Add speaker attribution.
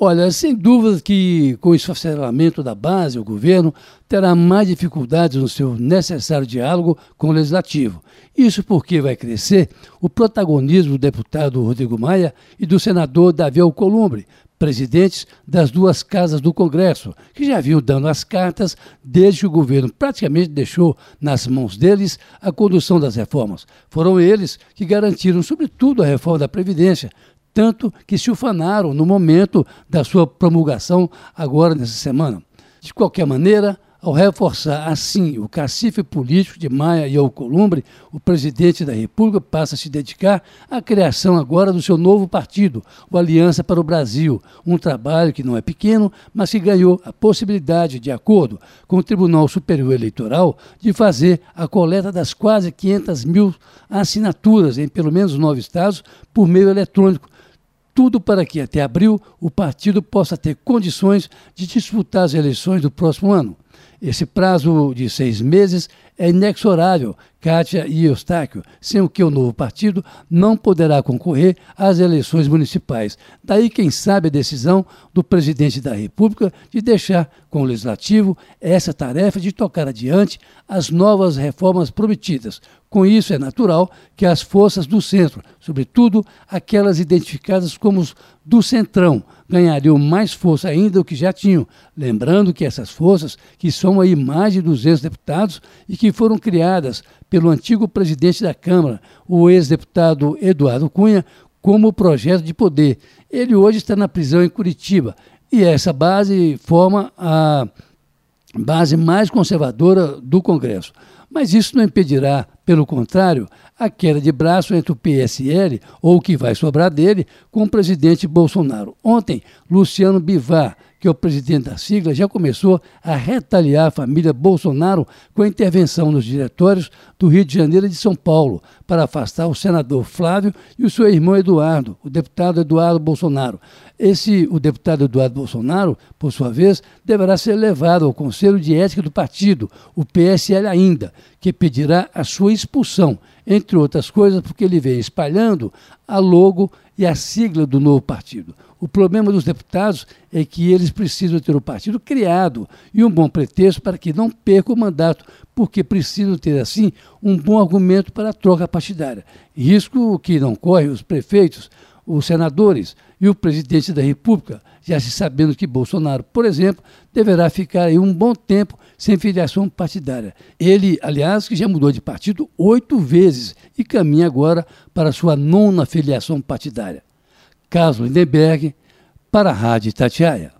Speaker 1: Olha, sem dúvida que com o esfacelamento da base, o governo terá mais dificuldades no seu necessário diálogo com o legislativo. Isso porque vai crescer o protagonismo do deputado Rodrigo Maia e do senador Davi Alcolumbre, presidentes das duas casas do Congresso, que já vinham dando as cartas desde que o governo praticamente deixou nas mãos deles a condução das reformas. Foram eles que garantiram, sobretudo, a reforma da Previdência, tanto que se ufanaram no momento da sua promulgação, agora nessa semana. De qualquer maneira, ao reforçar assim o cacife político de Maia e Alcolumbre, o presidente da República passa a se dedicar à criação agora do seu novo partido, o Aliança para o Brasil, um trabalho que não é pequeno, mas que ganhou a possibilidade, de acordo com o Tribunal Superior Eleitoral, de fazer a coleta das quase 500 mil assinaturas em pelo menos nove estados por meio eletrônico, tudo para que até abril o partido possa ter condições de disputar as eleições do próximo ano. Esse prazo de seis meses é inexorável, Kátia e Eustáquio, sem o que o novo partido não poderá concorrer às eleições municipais. Daí, quem sabe, a decisão do presidente da República de deixar com o Legislativo essa tarefa de tocar adiante as novas reformas prometidas. Com isso, é natural que as forças do centro, sobretudo aquelas identificadas como do centrão, ganhariam mais força ainda do que já tinham. Lembrando que essas forças, que são aí mais de 200 deputados e que foram criadas pelo antigo presidente da Câmara, o ex-deputado Eduardo Cunha, como projeto de poder. Ele hoje está na prisão em Curitiba e essa base forma a base mais conservadora do Congresso. Mas isso não impedirá, pelo contrário, a queda de braço entre o PSL, ou o que vai sobrar dele, com o presidente Bolsonaro. Ontem, Luciano Bivar, que o presidente da sigla, já começou a retaliar a família Bolsonaro com a intervenção nos diretórios do Rio de Janeiro e de São Paulo, para afastar o senador Flávio e o seu irmão Eduardo, o deputado Eduardo Bolsonaro. Esse, o deputado Eduardo Bolsonaro, por sua vez, deverá ser levado ao Conselho de Ética do partido, o PSL ainda, que pedirá a sua expulsão, entre outras coisas, porque ele vem espalhando a logo e a sigla do novo partido. O problema dos deputados é que eles precisam ter o partido criado e um bom pretexto para que não percam o mandato, porque precisam ter, assim, um bom argumento para a troca partidária. Risco que não corre os prefeitos, os senadores e o presidente da República, já se sabendo que Bolsonaro, por exemplo, deverá ficar aí um bom tempo sem filiação partidária. Ele, aliás, que já mudou de partido oito vezes e caminha agora para sua nona filiação partidária. Carlos Lindenberg, para a Rádio Tatiaia.